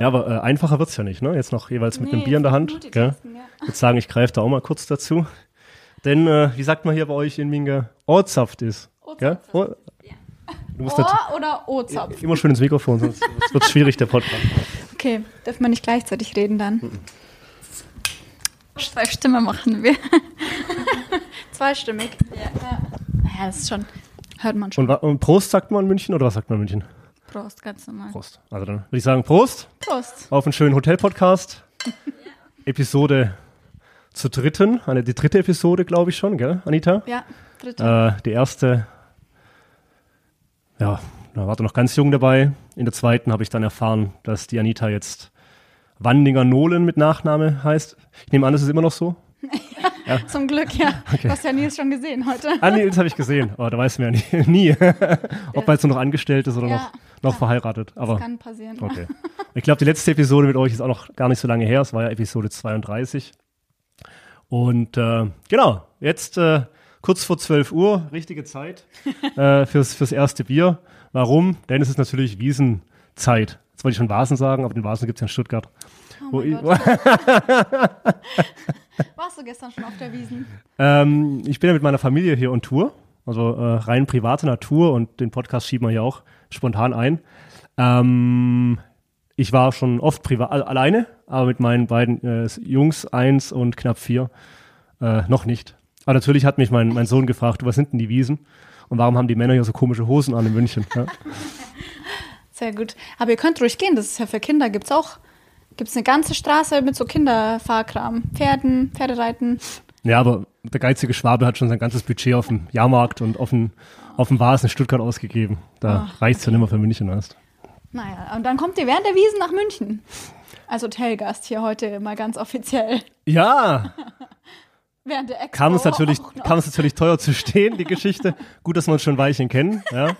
Ja, aber äh, einfacher wird's ja nicht, ne? Jetzt noch jeweils mit einem Bier in der Hand. Gell? Ich würde sagen, ich greife da auch mal kurz dazu. Denn, äh, wie sagt man hier bei euch in Minge, Ohrzaft ist. Gell? Ohr, du musst Ohr oder O-Zapf? immer schön ins Mikrofon, sonst wird schwierig, der Podcast. Okay, darf man nicht gleichzeitig reden dann? Zwei Stimmen machen wir. Zweistimmig. Ja. ja, das ist schon, hört man schon. Und, und Prost sagt man in München oder was sagt man in München? Prost, ganz normal. Prost. Also dann würde ich sagen, Prost Prost. auf einen schönen Hotel-Podcast. Episode zur dritten, eine, die dritte Episode, glaube ich schon, gell, Anita? Ja, dritte. Äh, die erste, ja, da war du noch ganz jung dabei. In der zweiten habe ich dann erfahren, dass die Anita jetzt Wandinger Nolen mit Nachname heißt. Ich nehme an, das ist immer noch so. Zum Glück, ja. Du hast ja Nils schon gesehen heute. Ah, das habe ich gesehen. Aber da weiß man ja nie, nie ob er jetzt nur noch angestellt ist oder Ja. noch, noch verheiratet. Aber Kann passieren. okay. Ich glaube, die letzte Episode mit euch ist auch noch gar nicht so lange her. Es war ja Episode 32. Und äh, genau, jetzt äh, kurz vor 12 Uhr, richtige Zeit äh, fürs, fürs erste Bier. Warum? Denn es ist natürlich Wiesenzeit. Jetzt wollte ich schon Vasen sagen, aber den Vasen gibt es ja in Stuttgart. Oh Wo ich. Warst du gestern schon auf der Wiesen? ähm, ich bin ja mit meiner Familie hier on Tour, also äh, rein private Natur und den Podcast schieben wir hier auch spontan ein. Ähm, ich war schon oft privat al- alleine, aber mit meinen beiden äh, Jungs, eins und knapp vier, äh, noch nicht. Aber natürlich hat mich mein, mein Sohn gefragt, was sind denn die Wiesen? Und warum haben die Männer hier so komische Hosen an in München? Ja? Sehr gut. Aber ihr könnt ruhig gehen, das ist ja für Kinder. Gibt's auch, gibt's eine ganze Straße mit so Kinderfahrkram. Pferden, Pferdereiten. ja, aber der geizige Schwabe hat schon sein ganzes Budget auf dem Jahrmarkt und auf dem, auf dem Vasen in Stuttgart ausgegeben. Da Ach, reicht's ja nicht mehr für München erst. Naja, und dann kommt ihr während der Wiesen nach München. Als Hotelgast hier heute mal ganz offiziell. Ja, Während der Expo kam es natürlich, kam es natürlich teuer zu stehen, die Geschichte. Gut, dass wir uns schon ein Weilchen kennen. Ja.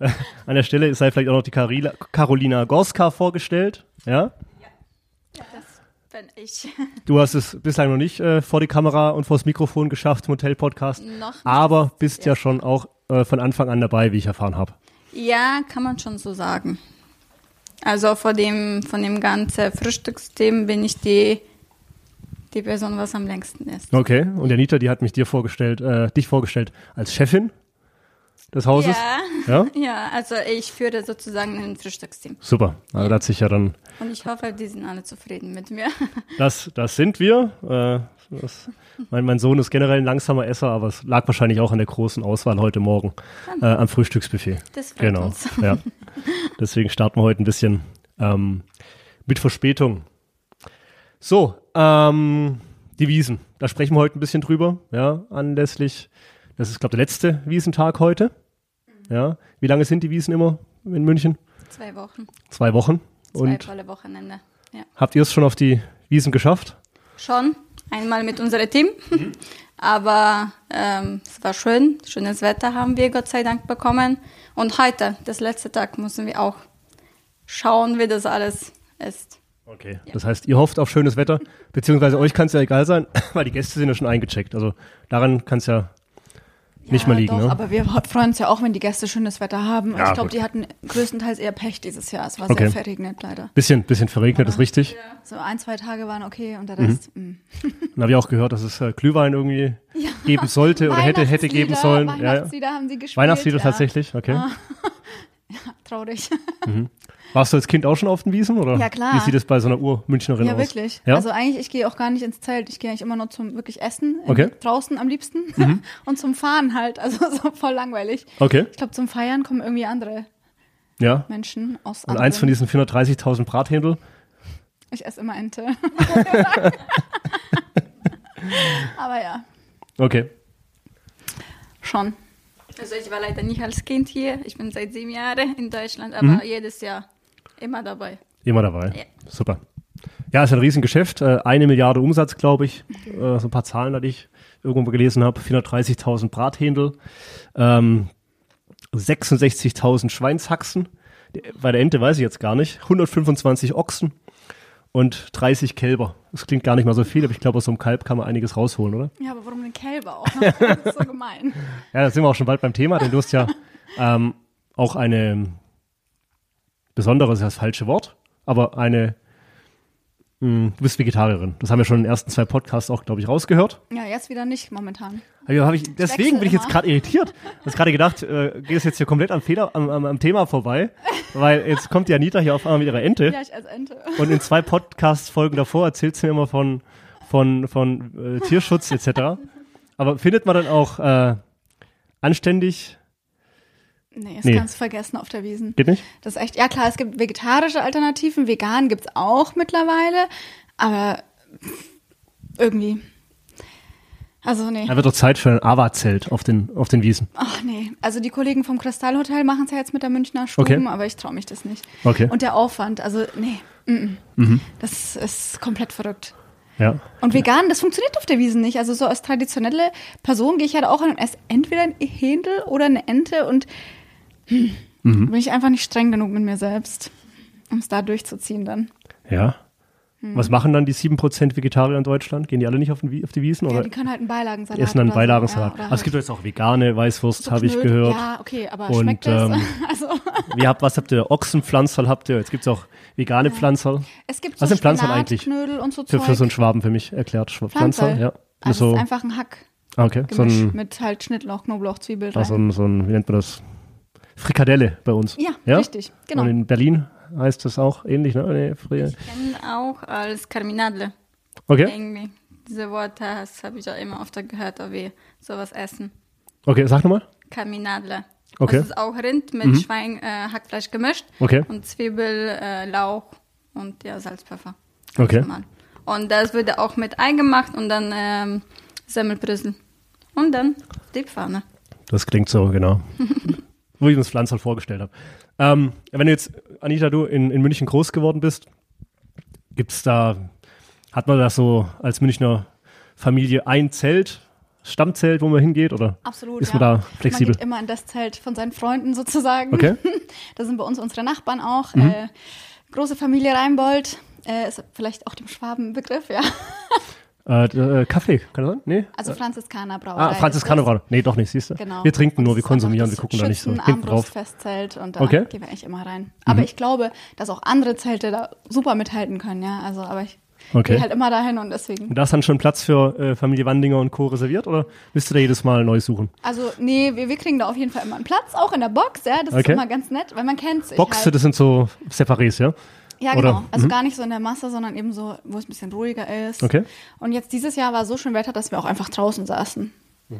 Äh, An der Stelle sei vielleicht auch noch die Carila, Carolina Gorska vorgestellt. Ja. Bin ich. Du hast es bislang noch nicht äh, vor die Kamera und vors Mikrofon geschafft im Hotel-Podcast, Noch nicht. aber bist ja schon auch äh, von Anfang an dabei, wie ich erfahren habe. Ja, kann man schon so sagen. Also von dem, von dem ganzen Frühstückssystem bin ich die, die Person, was am längsten ist. Okay, und der Anita, die hat mich dir vorgestellt, äh, dich vorgestellt als Chefin des Hauses. Ja. Ja? Ja, also ich führe sozusagen ein Frühstücksteam. Super. Also da hat sich ja dann Und ich hoffe, die sind alle zufrieden mit mir. Das, das sind wir. Äh, das, mein, mein Sohn ist generell ein langsamer Esser, aber es lag wahrscheinlich auch an der großen Auswahl heute Morgen äh, am Frühstücksbuffet. Das freut Genau. uns. Ja. Deswegen starten wir heute ein bisschen ähm, mit Verspätung. So, ähm, die Wiesen. Da sprechen wir heute ein bisschen drüber. Ja, anlässlich. Das ist, glaube ich, der letzte Wiesentag heute. Ja. Wie lange sind die Wiesen immer in München? Zwei Wochen, Zwei Wochen. zwei Und volle Wochenende. Ja. habt ihr es schon auf die Wiesen geschafft? Schon, einmal mit unserem Team. Aber ähm, es war schön, schönes Wetter haben wir Gott sei Dank bekommen. Und heute, das letzte Tag, müssen wir auch schauen, wie das alles ist. Okay. Das heißt, ihr hofft auf schönes Wetter, beziehungsweise euch kann es ja egal sein, weil die Gäste sind ja schon eingecheckt. Also daran kann es ja nicht mehr liegen. Doch, ne? aber wir freuen uns ja auch, wenn die Gäste schönes Wetter haben. Ja, ich glaube, die hatten größtenteils eher Pech dieses Jahr. Es war Okay. sehr verregnet, leider. Bisschen, bisschen verregnet, ist richtig. So ein, zwei Tage waren okay und der Mhm. Rest. mh. Dann habe ich auch gehört, dass es äh, Glühwein irgendwie geben sollte oder hätte, hätte geben sollen. Ja, ja. Weihnachtslieder haben sie gespielt. Weihnachtslieder ja. tatsächlich, okay. Traurig. Warst du als Kind auch schon auf den Wiesen? Oder Ja, klar. Wie sieht es bei so einer Ur-Münchnerin Ja, aus? wirklich. Ja? Also eigentlich, ich gehe auch gar nicht ins Zelt. Ich gehe eigentlich immer nur zum wirklich Essen. in- Okay. Mhm. Draußen am liebsten. Und zum Fahren halt. Also so voll langweilig. okay, Ich glaube, zum Feiern kommen irgendwie andere ja. Menschen aus Und anderen. eins von diesen 430.000 Brathändel. Ich esse immer Ente. Aber ja, Okay. schon. Also ich war leider nicht als Kind hier. Ich bin seit sieben Jahren in Deutschland, aber jedes Jahr immer dabei. Immer dabei. Ja. Super. Ja, ist ein Riesengeschäft. Äh, eine Milliarde Umsatz, glaube ich. Äh, so ein paar Zahlen, die ich irgendwo gelesen habe. 430.000 Brathändel. Ähm, 66.000 Schweinshaxen. Die- Bei der Ente weiß ich jetzt gar nicht. 125 Ochsen und 30 Kälber. Das klingt gar nicht mal so viel, aber ich glaube, aus so einem Kalb kann man einiges rausholen, oder? Ja, aber warum den Kälber auch? Das ist so gemein. Ja, da sind wir auch schon bald beim Thema, denn du hast ja ähm, auch eine besondere, das ist das falsche Wort, aber eine, mh, du bist Vegetarierin. Das haben wir schon in den ersten zwei Podcasts auch, glaube ich, rausgehört. Ja, jetzt wieder nicht momentan. Also ich, deswegen bin ich jetzt gerade irritiert. Ich habe gerade gedacht, äh, geht es jetzt hier komplett am, Fehler, am, am, am Thema vorbei, weil jetzt kommt die Anita hier auf einmal mit ihrer Ente Ja, ich als Ente. und in zwei Podcast-Folgen davor erzählt sie mir immer von, von, von äh, Tierschutz etc. Aber findet man dann auch äh, anständig? Nee, das Nee. kannst du vergessen auf der Wiesen. Geht nicht? Das ist echt, ja klar, es gibt vegetarische Alternativen, vegan gibt's auch mittlerweile, aber irgendwie. Also nee. Da wird doch Zeit für ein AWA-Zelt auf den, auf den Wiesen. Ach nee. Also die Kollegen vom Kristallhotel machen es ja jetzt mit der Münchner Stuben, Okay. aber ich traue mich das nicht. Okay. Und der Aufwand, also nee. Mm -mm. Das ist komplett verrückt. Ja. Und vegan, das funktioniert auf der Wiesen nicht. Also so als traditionelle Person gehe ich halt auch an und esse entweder ein Händel oder eine Ente und hm, Mhm. bin ich einfach nicht streng genug mit mir selbst, um es da durchzuziehen dann. Ja. Hm. Was machen dann die 7% Vegetarier in Deutschland? Gehen die alle nicht auf, den, auf die Wiesen? Ja, Oder die können halt einen Beilagensalat essen dann so, Beilagensalat? Ja, oder also es gibt halt jetzt auch vegane Weißwurst, so habe ich gehört. Ja, okay, aber Und, schmeckt das? ähm, also, habt, was habt ihr? Ochsenpflanzerl habt ihr? Jetzt gibt es auch vegane Pflanzerl. es gibt Was so sind Pflanzerl eigentlich? Knödel und so Für, Zeug. für so einen Schwaben für mich erklärt. Pflanzerl, ja. Also so, ist einfach ein Hack. ah, okay. So Gemisch ein, mit halt Schnittlauch, Knoblauch, Zwiebel so ein, so ein, wie nennt man das? Frikadelle bei uns. Ja, richtig, genau. Und in Berlin heißt das auch ähnlich, ne? Nee. Äh. kenne auch als Carminadle. Okay, Irgendwie. Diese Worte habe ich auch immer öfter gehört, ob wir sowas essen. okay, sag nochmal. Carminadle. Okay. Das ist auch Rind mit Schwein, äh, Hackfleisch gemischt. Okay. Und Zwiebel, äh, Lauch und ja, Salz, Pfeffer. Okay. normal. Und das würde auch mit eingemacht und dann ähm, Semmelbrüssel. Und dann die Pfanne. Das klingt so, genau. Wo ich uns Pflanzerl vorgestellt habe. Ähm, wenn du jetzt, Anita, du in, in München groß geworden bist, gibt's da, hat man da so als Münchner Familie ein Zelt, Stammzelt, wo man hingeht, oder Absolut. ist ja. man da flexibel? Man geht immer in das Zelt von seinen Freunden sozusagen. Okay. Mhm. da sind bei uns unsere Nachbarn auch. Äh, große Familie Reinbold. Äh, ist vielleicht auch dem Schwaben ein Begriff, ja. Äh, äh, Kaffee, kann das sein? Nee? Also Franziskaner Brauerei. Ah, ist Franziskaner das. Brauerei. Nee, doch nicht, siehst du? Genau. Wir trinken nur, wir konsumieren, wir gucken da nicht so hinten drauf. Armbrustfestzelt und da Okay. gehen wir eigentlich immer rein. Aber ich glaube, dass auch andere Zelte da super mithalten können, ja. Also, aber ich Okay. gehe halt immer dahin und deswegen. Und da ist dann schon Platz für äh, Familie Wandinger und Co. reserviert, oder müsst ihr da jedes Mal neu suchen? Also, nee, wir, wir kriegen da auf jeden Fall immer einen Platz, auch in der Box, ja. Das Okay. ist immer ganz nett, weil man kennt sich. Boxe, halt. das sind so Separés, ja? Ja, Oder- genau. Also mhm. gar nicht so in der Masse, sondern eben so, wo es ein bisschen ruhiger ist. Okay. Und jetzt dieses Jahr war so schön Wetter, dass wir auch einfach draußen saßen. Mhm.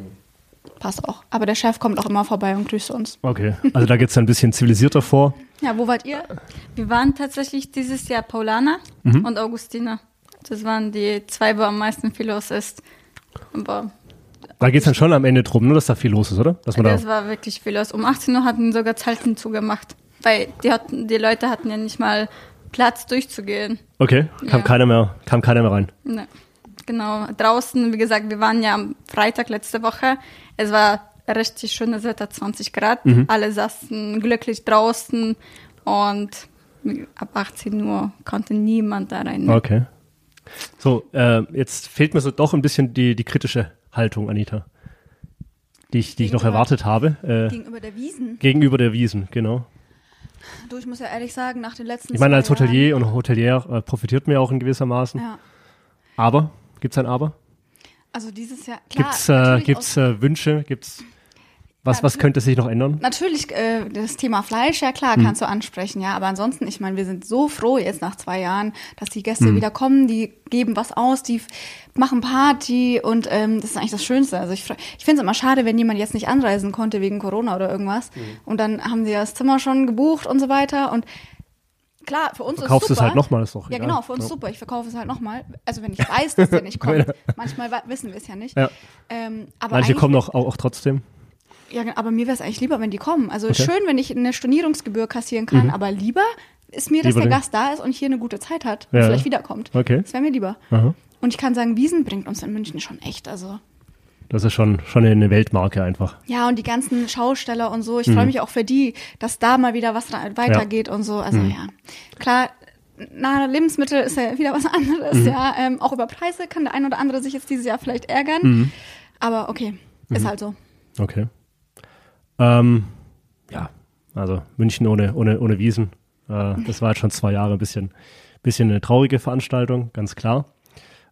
Passt auch. Aber der Chef kommt auch immer vorbei und grüßt uns. Okay. Also da geht's dann ein bisschen zivilisierter vor. Ja, wo wart ihr? Wir waren tatsächlich dieses Jahr Paulaner Mhm. und Augustiner. Das waren die zwei, wo am meisten viel los ist. Aber Da geht's dann schon am Ende drum, nur dass da viel los ist, oder? Dass man das da, war wirklich viel los. Um 18 Uhr hatten sogar Zelten zugemacht. Weil die, hatten, die Leute hatten ja nicht mal Platz durchzugehen. okay, kam Ja. keiner mehr, kam keiner mehr rein. Ne. Genau, draußen, wie gesagt, wir waren ja am Freitag letzte Woche. Es war richtig schönes Wetter, 20 Grad. Mhm. Alle saßen glücklich draußen und ab 18 Uhr konnte niemand da rein. Okay. So, äh, jetzt fehlt mir so doch ein bisschen die, die kritische Haltung, Anita. Die ich, die ich noch erwartet habe. Äh, Gegenüber der Wiesen. gegenüber der Wiesen, genau. Du, ich muss ja ehrlich sagen, nach den letzten Ich meine, als zwei Jahren- Hotelier und Hotelier äh, profitiert ja auch in gewissermaßen. Ja. Aber, gibt's ein Aber? Also dieses Jahr, klar. Gibt's, äh, natürlich gibt's aus- äh, Wünsche? Gibt's was, was könnte sich noch ändern? Natürlich, äh, das Thema Fleisch, ja klar, Hm. kannst du ansprechen, ja. Aber ansonsten, ich meine, wir sind so froh jetzt nach zwei Jahren, dass die Gäste Hm. wieder kommen, die geben was aus, die machen Party und ähm, das ist eigentlich das Schönste. Also ich, ich finde es immer schade, wenn jemand jetzt nicht anreisen konnte wegen Corona oder irgendwas. Hm. Und dann haben sie das Zimmer schon gebucht und so weiter. Und klar, für uns Verkaufst ist du super. es halt nochmal, ist doch Ja, egal. genau, für uns Ja. super. Ich verkaufe es halt nochmal. Also wenn ich weiß, dass der nicht kommt. Manchmal wissen wir es ja nicht. Ja. Ähm, aber Manche kommen auch, auch trotzdem. Ja, aber mir wäre es eigentlich lieber, wenn die kommen. Also Okay. Mhm. schön, wenn ich eine Stornierungsgebühr kassieren kann, aber lieber ist mir, dass Lieber der Gast da ist und hier eine gute Zeit hat und Ja. vielleicht wiederkommt. Okay. Das wäre mir lieber. Aha. Und ich kann sagen, Wiesen bringt uns in München schon echt. Also Das ist schon, schon eine Weltmarke einfach. ja, und die ganzen Schausteller und so. Ich Mhm. freue mich auch für die, dass da mal wieder was weitergeht und so. Mhm. Also ja, klar. Na, Lebensmittel ist ja wieder was anderes, Mhm. ja. Ähm, auch über Preise kann der ein oder andere sich jetzt dieses Jahr vielleicht ärgern. Aber okay, Mhm. ist halt so. Okay. Ähm, ja, also München ohne, ohne, ohne Wiesen Äh, das war jetzt schon zwei Jahre ein bisschen, bisschen eine traurige Veranstaltung, ganz klar.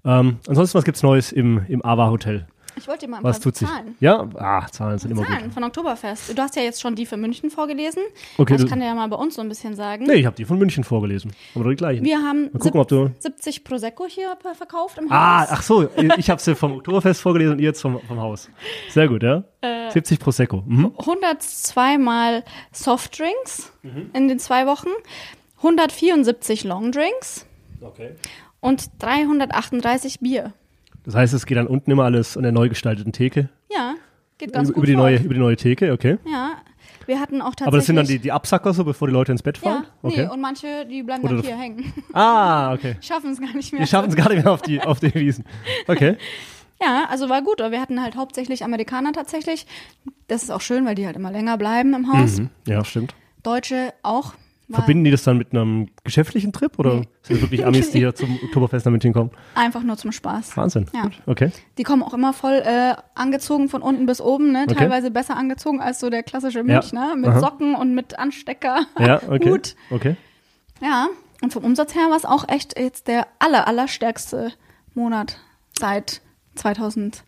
Ähm, ansonsten, was gibt's Neues im, im Ava Hotel? Ich wollte dir mal ein Was paar tut sich? Zahlen. Ja, ah, Zahlen sind immer Zahlen gut. von Oktoberfest. Du hast ja jetzt schon die für München vorgelesen. Okay, ich du- kann dir ja mal bei uns so ein bisschen sagen. Nee, ich habe die von München vorgelesen. Aber die gleichen. Wir haben Mal gucken, ob du. 70 Prosecco hier verkauft im Ah, Haus. ach so, ich habe sie vom Oktoberfest vorgelesen und ihr jetzt vom, vom Haus. Sehr gut, ja? Äh, 70 Prosecco. Mhm. 102 Mal Softdrinks Mhm. in den zwei Wochen, 174 Longdrinks Okay. und 338 Bier. Das heißt, es geht dann unten immer alles an der neu gestalteten Theke. Ja, geht ganz Über, gut über, die fort. neue, über die neue Theke, okay. Ja, wir hatten auch tatsächlich. Aber das sind dann die, die Absacker so, bevor die Leute ins Bett Ja, fahren? nee, okay. und manche, die bleiben Oder dann hier hängen. ah, okay. Schaffen es gar nicht mehr. Die schaffen es gar nicht mehr auf die, auf die Wiesen. Okay. Ja, also war gut. Aber wir hatten halt hauptsächlich Amerikaner tatsächlich. Das ist auch schön, weil die halt immer länger bleiben im Haus. Mhm. Ja, stimmt. Deutsche auch. Verbinden die das dann mit einem geschäftlichen Trip oder Nee. sind das wirklich Amis, die hier zum Oktoberfest nach München kommen? einfach nur zum Spaß. Wahnsinn. Ja. Gut. Okay. Die kommen auch immer voll äh, angezogen von unten bis oben, ne? Okay. Teilweise besser angezogen als so der klassische Münchner mit Aha. Socken und mit Anstecker. Ja, okay. Hut. Okay. Ja, und vom Umsatz her war es auch echt jetzt der aller, allerstärkste Monat seit 2000.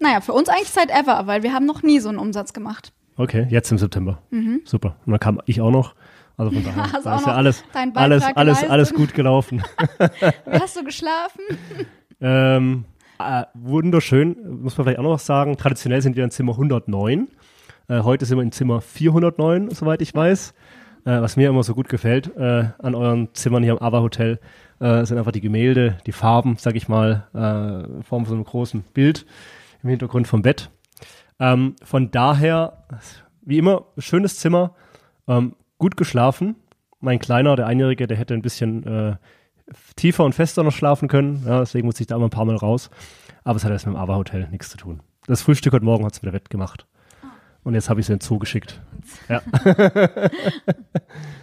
Naja, für uns eigentlich seit ever, weil wir haben noch nie so einen Umsatz gemacht. Okay, jetzt im September. Super. Und dann kam ich auch noch. Also von daher. Hast da ist ja alles, alles, alles, geleistet. alles gut gelaufen. Wie hast du geschlafen? ähm, äh, wunderschön, muss man vielleicht auch noch was sagen. Traditionell sind wir in Zimmer 109. Äh, heute sind wir in Zimmer 409, soweit ich weiß. Äh, was mir immer so gut gefällt äh, an euren Zimmern hier im Ava Hotel, äh, sind einfach die Gemälde, die Farben, sag ich mal, äh, in Form von so einem großen Bild im Hintergrund vom Bett. Ähm, von daher, wie immer, schönes Zimmer, ähm, gut geschlafen. Mein Kleiner, der Einjährige, der hätte ein bisschen äh, tiefer und fester noch schlafen können. Ja, deswegen muss ich da immer ein paar Mal raus. Aber es hat erst mit dem Ava Hotel nichts zu tun. Das Frühstück heute Morgen hat es wieder wettgemacht. Und jetzt habe ich sie in den Zoo geschickt. Ja,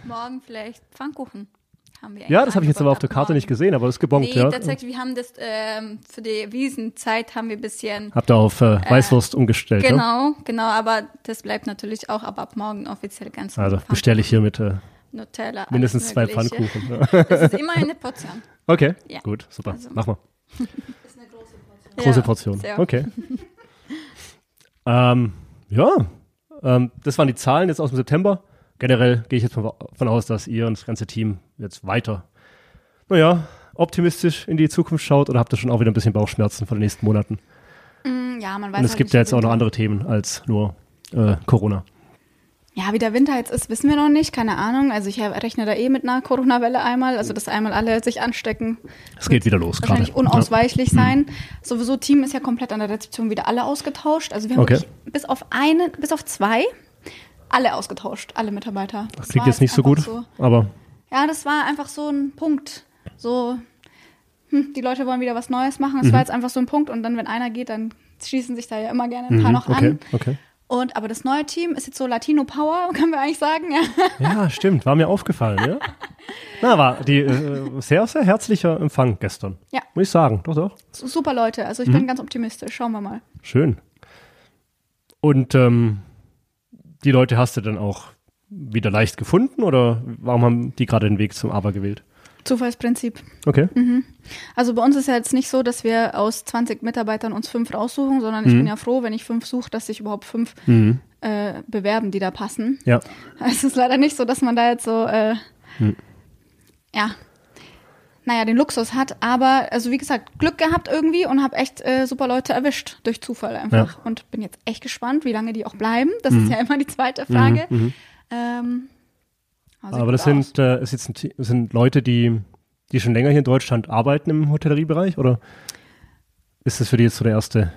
Morgen vielleicht Pfannkuchen. Haben wir ja das habe ich jetzt aber auf der Karte nicht gesehen, aber das ist gebongt, Nee, ja. tatsächlich, wir haben das ähm, für die Wiesenzeit haben wir ein bisschen Habt ihr auf äh, Weißwurst umgestellt, ja? Genau, genau, aber das bleibt natürlich auch ab, ab morgen offiziell ganz Also bestelle ich hier mit äh, Nutella. mindestens zwei. Pfannkuchen. Ja. Das ist immer eine Portion. Okay, Ja. gut, super. Also- Mach mal. Große Ja, Portion. sehr. Okay. ähm, ja, ähm, das waren die Zahlen jetzt aus dem September. Generell gehe ich jetzt mal davon aus, dass ihr und das ganze Team jetzt weiter, naja, optimistisch in die Zukunft schaut oder habt ihr schon auch wieder ein bisschen Bauchschmerzen vor den nächsten Monaten? Mm, Ja, man weiß und es halt gibt ja jetzt auch noch andere Themen als nur äh, Corona. Ja, wie der Winter jetzt ist, wissen wir noch nicht, keine Ahnung. Also ich rechne da eh mit einer Corona-Welle einmal, also dass einmal alle sich anstecken. Es geht wieder los gerade. Wahrscheinlich unausweichlich sein. Sowieso Team ist ja komplett an der Rezeption wieder alle ausgetauscht. Also wir haben Okay. bis auf eine, bis auf zwei alle ausgetauscht, alle Mitarbeiter. Das war klingt jetzt nicht so gut, einfach aber Ja, das war einfach so ein Punkt. So, hm, die Leute wollen wieder was Neues machen. Es Mhm. war jetzt einfach so ein Punkt. Und dann, wenn einer geht, dann schließen sich da ja immer gerne ein paar mhm, noch okay, an. okay. Und aber das neue Team ist jetzt so Latino Power, können wir eigentlich sagen. Ja. Ja, stimmt, war mir aufgefallen, ja. Na, war die äh, sehr, sehr herzlicher Empfang gestern. Ja. Muss ich sagen, doch, doch. Super Leute. Also ich Mhm. bin ganz optimistisch. Schauen wir mal. Schön. Und ähm, die Leute hast du dann auch wieder leicht gefunden oder warum haben die gerade den Weg zum Aber gewählt? Zufallsprinzip. Okay. Also bei uns ist ja jetzt nicht so, dass wir aus 20 Mitarbeitern uns fünf raussuchen, sondern Mhm. ich bin ja froh, wenn ich fünf suche, dass sich überhaupt fünf äh, bewerben, die da passen. Ja. Es ist leider nicht so, dass man da jetzt so, äh, Hm. ja, naja, den Luxus hat. Aber, also wie gesagt, Glück gehabt irgendwie und habe echt äh, super Leute erwischt durch Zufall einfach. Ja. Und bin jetzt echt gespannt, wie lange die auch bleiben. Das Mhm. ist ja immer die zweite Frage. Ähm, also Aber das sind, äh, ist jetzt ein, das sind Leute, die, die schon länger hier in Deutschland arbeiten im Hotelleriebereich oder ist das für die jetzt so der erste?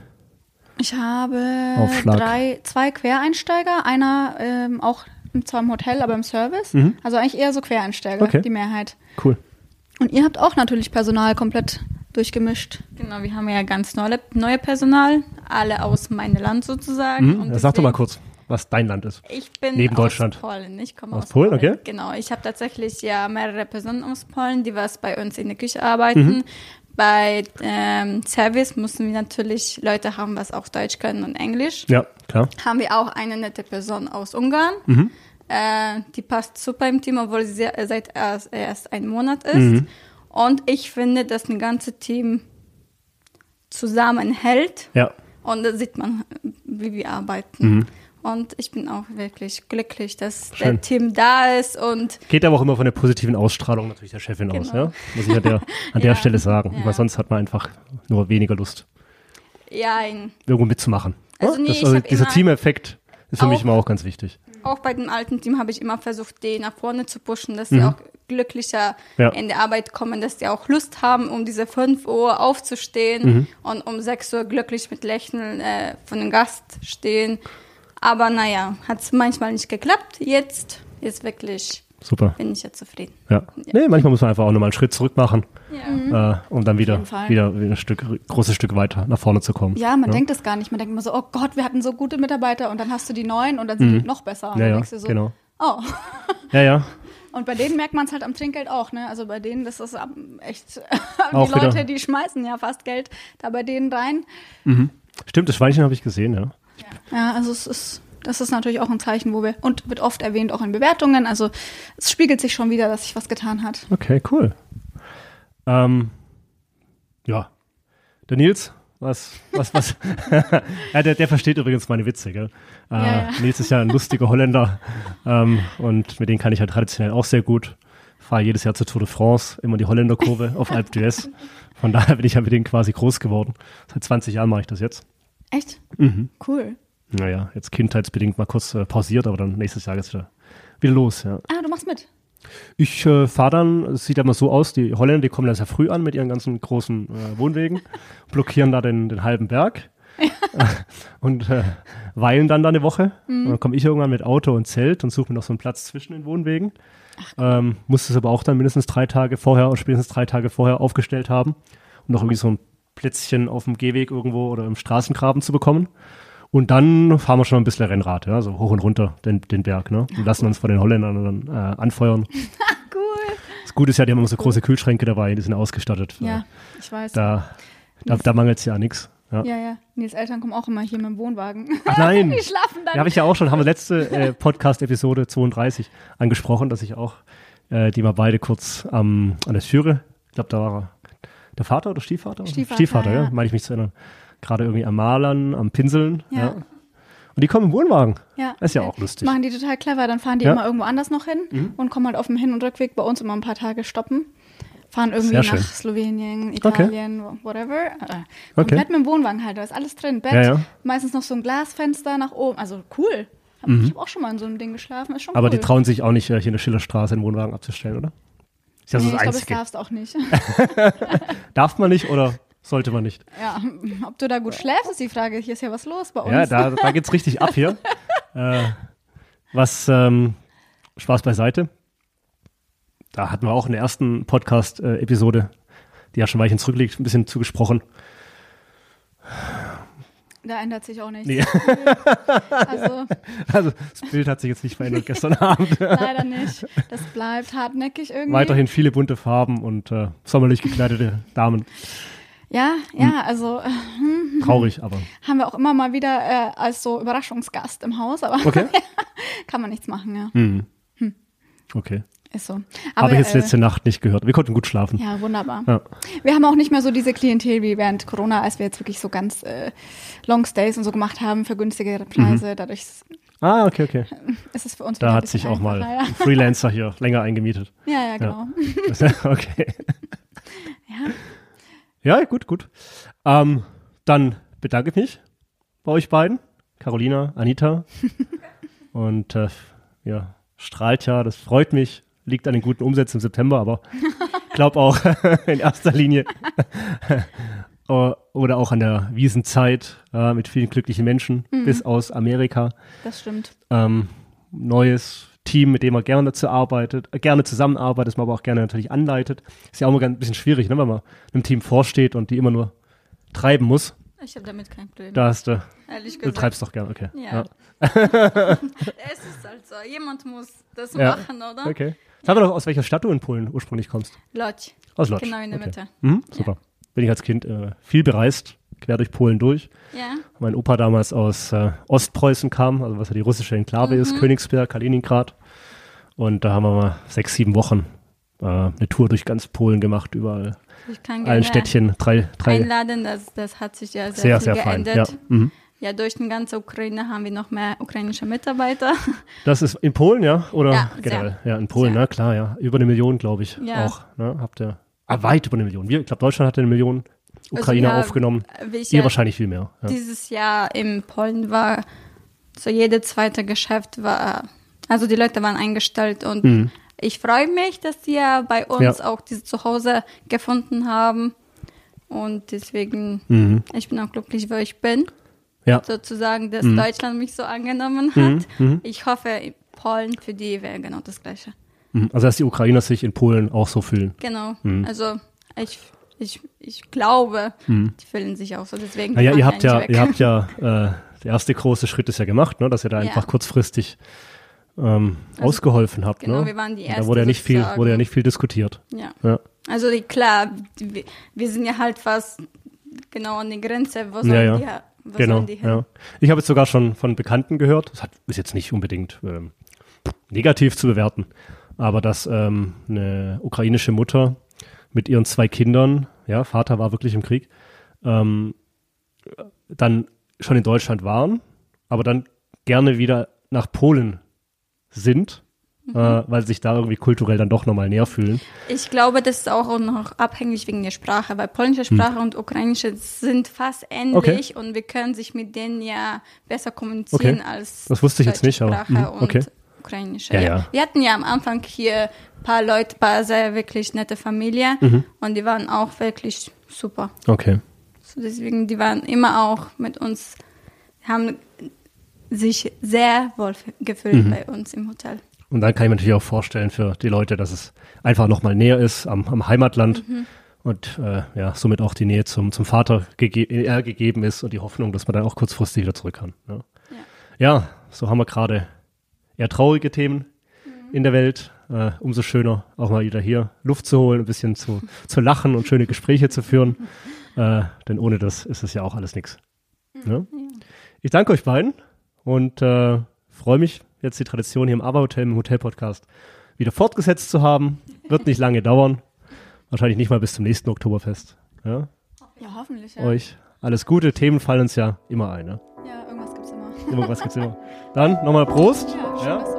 Ich habe Aufschlag. drei, zwei Quereinsteiger, einer ähm, auch zwar im Hotel, aber im Service. Also eigentlich eher so Quereinsteiger, Mhm. Okay. die Mehrheit. Cool. Und ihr habt auch natürlich Personal komplett durchgemischt. Genau, wir haben ja ganz neue, neue Personal, alle aus meinem Land sozusagen. Mhm. Und Ja, Sag doch mal kurz, was dein Land ist. Ich bin Neben aus Deutschland. Polen. Ich komme Aus aus, Polen, okay. Genau, ich habe tatsächlich ja mehrere Personen aus Polen, die was bei uns in der Küche arbeiten. Mhm. Bei ähm, Service müssen wir natürlich Leute haben, was auch Deutsch können und Englisch. Ja, klar. Haben wir auch eine nette Person aus Ungarn. Mhm. Äh, die passt super im Team, obwohl sie sehr, seit erst, erst ein Monat ist. Mhm. Und ich finde, dass ein ganzes Team zusammenhält. Ja. Und da sieht man, wie wir arbeiten. Und ich bin auch wirklich glücklich, dass Schön. der Team da ist und Geht aber auch immer von der positiven Ausstrahlung natürlich der Chefin aus, Genau. ja? Muss ich an der, an der Ja, Stelle sagen. Weil sonst hat man einfach nur weniger Lust, ja, ein, irgendwo mitzumachen. Also nee, das, also dieser Teameffekt ist für mich auch- immer auch ganz wichtig. auch bei dem alten Team habe ich immer versucht, die nach vorne zu pushen, dass sie auch glücklicher Mhm. Ja. in die Arbeit kommen, dass die auch Lust haben, um diese 5 Uhr aufzustehen Mhm. und um 6 Uhr glücklich mit Lächeln äh, von dem Gast stehen. Aber naja, hat es manchmal nicht geklappt. Jetzt ist wirklich, Super. bin ich ja zufrieden. Ja. Nee, manchmal muss man einfach auch nochmal einen Schritt zurück machen, Ja. äh, um dann wieder, wieder, wieder ein Stück, großes Stück weiter nach vorne zu kommen. Ja, man denkt es gar nicht. Man denkt immer so, oh Gott, wir hatten so gute Mitarbeiter und dann hast du die neuen und dann sind die noch besser. Und Mhm. Ja, dann ja, denkst du so, genau. oh. Ja, ja. Und bei denen merkt man es halt am Trinkgeld auch, ne? Also bei denen, das ist echt, die Auch wieder- Leute, die schmeißen ja fast Geld da bei denen rein. Stimmt, das Schweinchen habe ich gesehen, ja. Ja, also es ist, das ist natürlich auch ein Zeichen, wo wir, und wird oft erwähnt auch in Bewertungen. Also es spiegelt sich schon wieder, dass sich was getan hat. Okay, cool. Ähm, ja. Der Nils, was, was, was? ja, der, der versteht übrigens meine Witze, gell? Äh, Ja, ja. Nils ist ja ein lustiger Holländer ähm, und mit denen kann ich ja traditionell auch sehr gut. Fahre jedes Jahr zur Tour de France, immer die Holländerkurve auf Alpe d'Huez. Von daher bin ich ja mit denen quasi groß geworden. Seit 20 Jahren mache ich das jetzt. Echt? Mhm. Cool. Naja, jetzt kindheitsbedingt mal kurz äh, pausiert, aber dann nächstes Jahr geht's wieder, wieder los, ja. Ah, du machst mit. Ich äh, fahre dann, es sieht ja immer so aus, die Holländer, die kommen dann sehr früh an mit ihren ganzen großen äh, Wohnwegen, blockieren da den, den halben Berg äh, und weilen dann da eine Woche. Und dann komme ich irgendwann mit Auto und Zelt und suche mir noch so einen Platz zwischen den Wohnwegen. ähm, muss es aber auch dann mindestens drei Tage vorher oder spätestens drei Tage vorher aufgestellt haben, um noch irgendwie so ein Plätzchen auf dem Gehweg irgendwo oder im Straßengraben zu bekommen. Und dann fahren wir schon ein bisschen Rennrad, ja, so hoch und runter den, den Berg, ne? Und lassen uns von den Holländern dann äh, anfeuern. Cool. Das Gute ist ja, die haben immer so große Kühlschränke dabei, die sind ausgestattet. Ja, ich weiß. Da, da, da mangelt es ja an nichts. Ja. Ja, ja. Nils Eltern kommen auch immer hier mit dem Wohnwagen. Ach nein, Die schlafen dann. ja, habe ich ja auch schon, haben wir letzte äh, Podcast-Episode 32 angesprochen, dass ich auch äh, die mal beide kurz ähm, an der Türe, ich glaube, da war er der Vater oder Stiefvater? Stiefvater, Stiefvater, ja, ja. meine ich mich zu erinnern. Gerade irgendwie am Malern, am Pinseln. Ja. Ja. Und die kommen im Wohnwagen. Ja. Das ist ja auch lustig. Machen die total clever. Dann fahren die. Mhm. immer irgendwo anders noch hin und kommen halt auf dem Hin- und Rückweg bei uns immer ein paar Tage stoppen. Fahren irgendwie nach. Slowenien, Italien, whatever. Äh, komplett mit dem Wohnwagen halt. Da ist alles drin. Bett, meistens noch so ein Glasfenster nach oben. Also cool. Hab, Ich habe auch schon mal in so einem Ding geschlafen. Ist schon Mhm. Aber cool. die trauen sich auch nicht, äh, hier in der Schillerstraße einen Wohnwagen abzustellen, oder? Ist ja so nee, das ich glaube, das Einzige. darfst auch nicht. Darf man nicht oder sollte man nicht? ja, ob du da gut schläfst, ist die Frage. Hier ist ja was los bei uns. Ja, da, da geht's richtig ab hier. äh, was ähm, Spaß beiseite. Da hatten wir auch in der ersten Podcast-Episode, die ja schon ein Weilchen zurückliegt, ein bisschen zugesprochen. Da ändert sich auch nichts. Nee. Also Also das Bild hat sich jetzt nicht verändert gestern Abend. leider nicht. Das bleibt hartnäckig irgendwie. Weiterhin viele bunte Farben und äh, sommerlich gekleidete Damen. Ja, Hm. ja, also äh, Traurig, aber haben wir auch immer mal wieder äh, als so Überraschungsgast im Haus, aber okay. kann man nichts machen, ja. Hm. Okay. Ist so. Habe ich jetzt äh, letzte Nacht nicht gehört. Wir konnten gut schlafen. Ja, wunderbar. Ja. Wir haben auch nicht mehr so diese Klientel wie während Corona, als wir jetzt wirklich so ganz äh, Long Stays und so gemacht haben für günstigere Preise. Dadurch Ah, okay, okay. ist es für uns Mhm. Da hat sich auch mal ein Freelancer hier länger eingemietet. Ja, ja, ja genau. okay. Ja. Ja, gut, gut. Ähm, dann bedanke ich mich bei euch beiden, Carolina, Anita. Und äh, ja, strahlt ja, das freut mich. Liegt an den guten Umsätzen im September, aber ich glaube auch in erster Linie O- oder auch an der Wiesenzeit äh, mit vielen glücklichen Menschen bis aus Amerika. Das stimmt. Ähm, neues Team, mit dem man gerne dazu arbeitet, äh, gerne zusammenarbeitet, das man aber auch gerne natürlich anleitet. Ist ja auch immer ganz ein bisschen schwierig, ne, wenn man einem Team vorsteht und die immer nur treiben muss. Ich habe damit kein Problem. Da hast du, ehrlich du gesagt. treibst doch gerne, okay. Ja. es ist halt so. Jemand muss das Ja. machen, oder? Okay. Sag mal doch, aus welcher Stadt du in Polen ursprünglich kommst. Lodz. Aus Lodz. Genau in der okay. Mitte. Mhm, super. Bin ich als Kind äh, viel bereist, quer durch Polen durch. Ja. Mein Opa damals aus äh, Ostpreußen kam, also was ja die russische Enklave ist, Königsberg, Kaliningrad. Und da haben wir mal sechs, sieben Wochen äh, eine Tour durch ganz Polen gemacht, überall, Ich kann allen gerne Städtchen, drei, drei einladen. Das, das hat sich ja sehr, sehr, sehr fein. geändert. Ja. Mhm. Ja, durch die ganze Ukraine haben wir noch mehr ukrainische Mitarbeiter. Das ist in Polen, ja? Oder Ja, generell? sehr. Ja, in Polen, Sehr. na klar, ja. Über eine Million, glaube ich, Ja. auch. Ne? Habt ihr, ah, weit über eine Million. Wir, ich glaube, Deutschland hatte eine Million Ukrainer Also, ja, aufgenommen. Ihr ja wahrscheinlich viel mehr. Dieses Jahr in Polen war, so jede zweite Geschäft war, also die Leute waren eingestellt und Mhm. ich freue mich, dass die ja bei uns auch diese Zuhause gefunden haben. Und deswegen, Mhm. ich bin auch glücklich, wo ich bin. Ja. Sozusagen, dass Mhm. Deutschland mich so angenommen hat. Ich hoffe, Polen für die wäre genau das Gleiche. Mhm. Also, dass die Ukrainer sich in Polen auch so fühlen. Genau. Mhm. Also ich, ich, ich glaube, die fühlen sich auch so. Deswegen Naja, ihr habt ja, nicht ihr weg. habt ja, äh, der erste große Schritt ist ja gemacht, ne, dass ihr da Ja. einfach kurzfristig ähm, ausgeholfen habt. genau, ne? wir waren die Und Da wurde ja nicht viel, wurde ja nicht viel diskutiert. Ja. Ja. Also die, klar, die, wir sind ja halt fast genau an der Grenze. Wo sollen Ja, ja. Wo Genau. Ja. Ich habe jetzt sogar schon von Bekannten gehört, das hat, ist jetzt nicht unbedingt ähm, negativ zu bewerten, aber dass ähm, eine ukrainische Mutter mit ihren zwei Kindern, ja, Vater war wirklich im Krieg, ähm, dann schon in Deutschland waren, aber dann gerne wieder nach Polen sind, Mhm. äh, weil sich da irgendwie kulturell dann doch nochmal näher fühlen. Ich glaube, das ist auch noch abhängig wegen der Sprache, weil polnische Sprache und ukrainische sind fast ähnlich und wir können sich mit denen ja besser kommunizieren Okay. als Das wusste ich jetzt nicht, aber, Sprache und okay. ukrainische. Ja, ja. Wir hatten ja am Anfang hier ein paar Leute, paar sehr wirklich nette Familie Mhm. und die waren auch wirklich super. Okay. So deswegen, die waren immer auch mit uns, haben sich sehr wohl gefühlt Mhm. bei uns im Hotel. Und dann kann ich mir natürlich auch vorstellen für die Leute, dass es einfach nochmal näher ist am, am Heimatland und äh, ja, somit auch die Nähe zum, zum Vater gege äh, gegeben ist und die Hoffnung, dass man dann auch kurzfristig wieder zurück kann. Ne? Ja. so haben wir gerade eher traurige Themen in der Welt. Äh, umso schöner, auch mal wieder hier Luft zu holen, ein bisschen zu, zu lachen und schöne Gespräche zu führen. Äh, denn ohne das ist es ja auch alles nichts. Ne? Ich danke euch beiden und äh, freue mich, jetzt die Tradition hier im ABBA Hotel, im Hotel-Podcast, wieder fortgesetzt zu haben. Wird nicht lange dauern. Wahrscheinlich nicht mal bis zum nächsten Oktoberfest. Ja? Ja, hoffentlich, ja. Euch alles Gute. Themen fallen uns ja immer ein. Ne? Ja, irgendwas gibt's immer. Irgendwas gibt's immer. Dann nochmal Prost. Ja, schön, Ja?